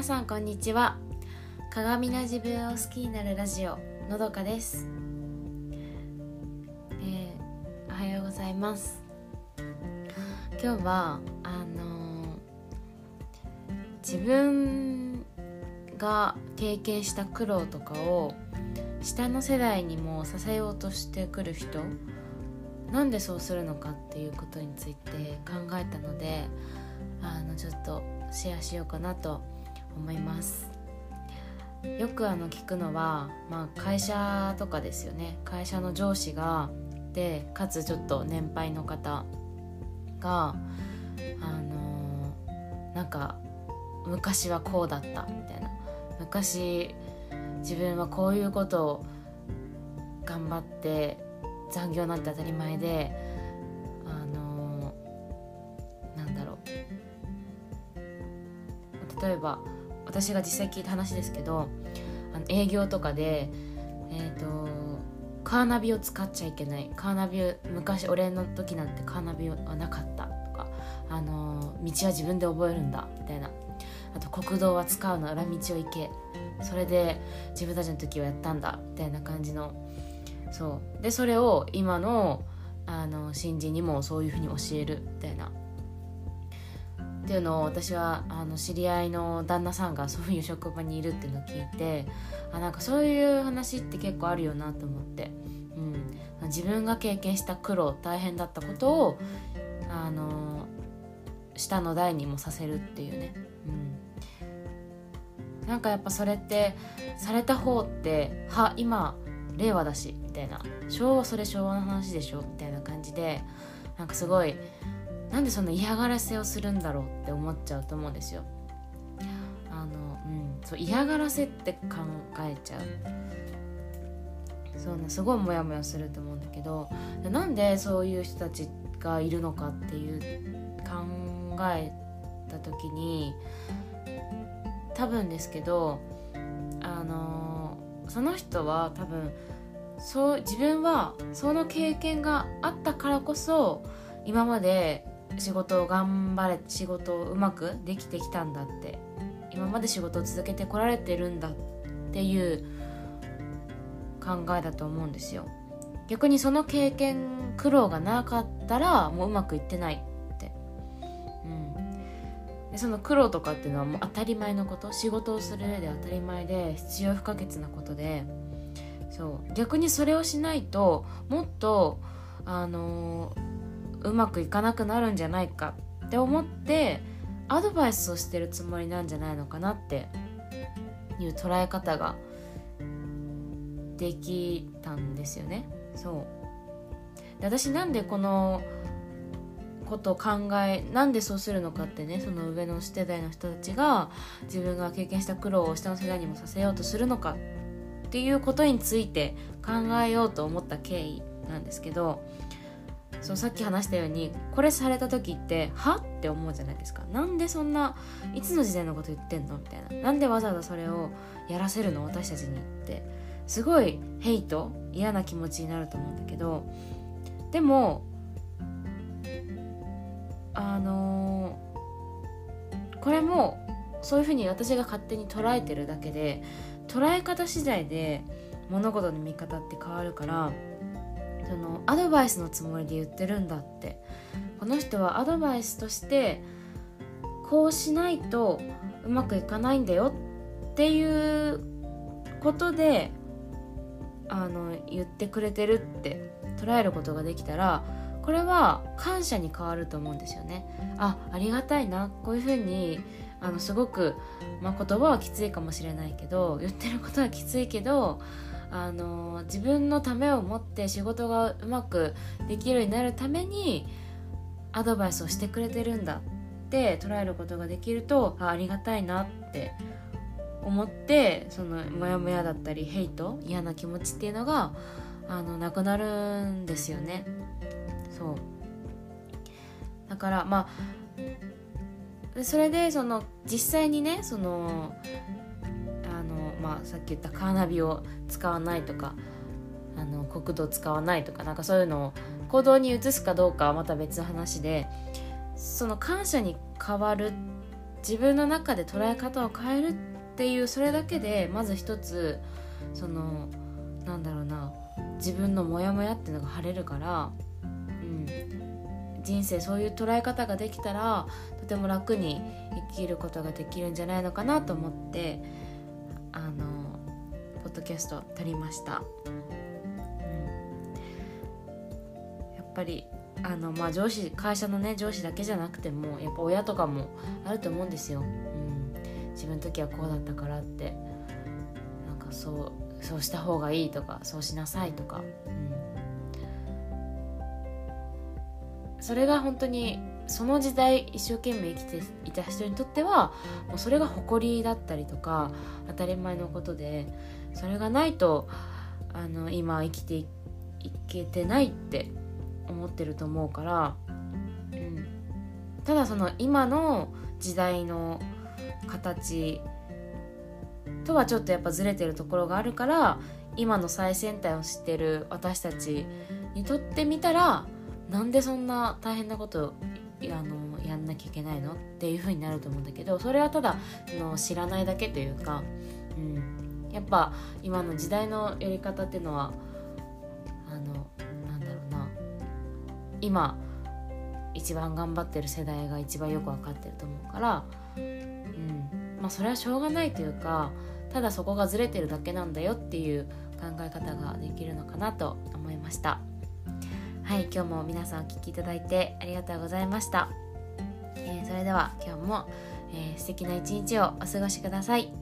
皆さんこんにちは。鏡の自分を好きになるラジオのどかです、えー、おはようございます。今日はあのー、自分が経験した苦労とかを下の世代にもさせようとしてくる人なんでそうするのかっていうことについて考えたのであのちょっとシェアしようかなと思います。よくあの聞くのは、まあ、会社とかですよね。会社の上司がでかつちょっと年配の方があのー、なんか昔はこうだったみたいな。昔自分はこういうことを頑張って残業なんて当たり前であのー、なんだろう。例えば私が実際聞いた話ですけどあの営業とかでえっ、ー、とカーナビを使っちゃいけない。カーナビ昔俺の時なんてカーナビはなかったとかあの、道は自分で覚えるんだみたいな。あと国道は使うの裏道を行け。それで自分たちの時はやったんだみたいな感じの。そう。でそれを今のあの新人にもそういうふうに教えるみたいな。っていうのを私はあの知り合いの旦那さんがそういう職場にいるっていうのを聞いてあなんかそういう話って結構あるよなと思って、うん、自分が経験した苦労大変だったことをあの下の代にもさせるっていうね、うん、なんかやっぱそれってされた方っては今令和だしみたいな。昭和それ昭和の話でしょみたいな感じでなんかすごいなんでそんな嫌がらせをするんだろうって思っちゃうと思うんですよ。あのうんそう嫌がらせって考えちゃう。そうねすごいモヤモヤすると思うんだけどなんでそういう人たちがいるのかっていう考えた時に多分ですけどあのその人は多分そう自分はその経験があったからこそ今まで仕事を頑張れ仕事をうまくできてきたんだって。今まで仕事を続けてこられてるんだっていう考えだと思うんですよ。逆にその経験苦労がなかったらもううまくいってないって、うん、でその苦労とかっていうのはもう当たり前のこと。仕事をする上で当たり前で必要不可欠なことで。そう。逆にそれをしないともっとあのー、うまくいかなくなるんじゃないかって思ってアドバイスをしてるつもりなんじゃないのかなっていう捉え方ができたんですよね。そう。で私なんでこのことを考えなんでそうするのかってねその上の世代の人たちが自分が経験した苦労を下の世代にもさせようとするのかっていうことについて考えようと思った経緯なんですけどそうさっき話したようにこれされた時っては？って思うじゃないですか。なんでそんないつの時代のこと言ってんの？みたいな。なんでわざわざそれをやらせるの？私たちにって。すごいヘイト？嫌な気持ちになると思うんだけど。でもあのー、これもそういうふうに私が勝手に捉えてるだけで捉え方次第で物事の見方って変わるからそのアドバイスのつもりで言ってるんだってこの人はアドバイスとしてこうしないとうまくいかないんだよっていうことであの言ってくれてるって捉えることができたらこれは感謝に変わると思うんですよね。あありがたいなこういうふうにあのすごく、まあ、言葉はきついかもしれないけど言ってることはきついけどあの自分のためを持って仕事がうまくできるようになるためにアドバイスをしてくれてるんだって捉えることができるとあありがたいなって思ってそのモヤモヤだったりヘイト嫌な気持ちっていうのがあのなくなるんですよね。そう。だからまあそれでその実際にねその、あ、さっき言ったカーナビを使わないとかあの国道使わないとかなんかそういうのを行動に移すかどうかはまた別の話でその感謝に変わる自分の中で捉え方を変えるっていうそれだけでまず一つそのなんだろうな自分のモヤモヤっていうのが晴れるから、うん、人生そういう捉え方ができたらとても楽に生きることができるんじゃないのかなと思ってあのポッドキャスト撮りました、うん、やっぱりあのまあ上司会社のね上司だけじゃなくてもやっぱ親とかもあると思うんですよ、うん、自分の時はこうだったからって。なんかそうそうした方がいいとかそうしなさいとか、うん、それが本当にその時代一生懸命生きていた人にとってはもうそれが誇りだったりとか当たり前のことでそれがないとあの今生きていけてないって思ってると思うから、うん、ただその今の時代の形とはちょっとやっぱずれてるところがあるから今の最先端を知ってる私たちにとってみたらなんでそんな大変なことあのやんなきゃいけないの？っていう風になると思うんだけどそれはただの知らないだけというか、うん、やっぱ今の時代のやり方っていうのはあのなんだろうな。今一番頑張ってる世代が一番よく分かってると思うから、うん。まあ、それはしょうがないというかただそこがずれてるだけなんだよっていう考え方ができるのかなと思いました。はい今日も皆さんお聴きいただいてありがとうございました、えー、それでは今日も、えー、素敵な一日をお過ごしください。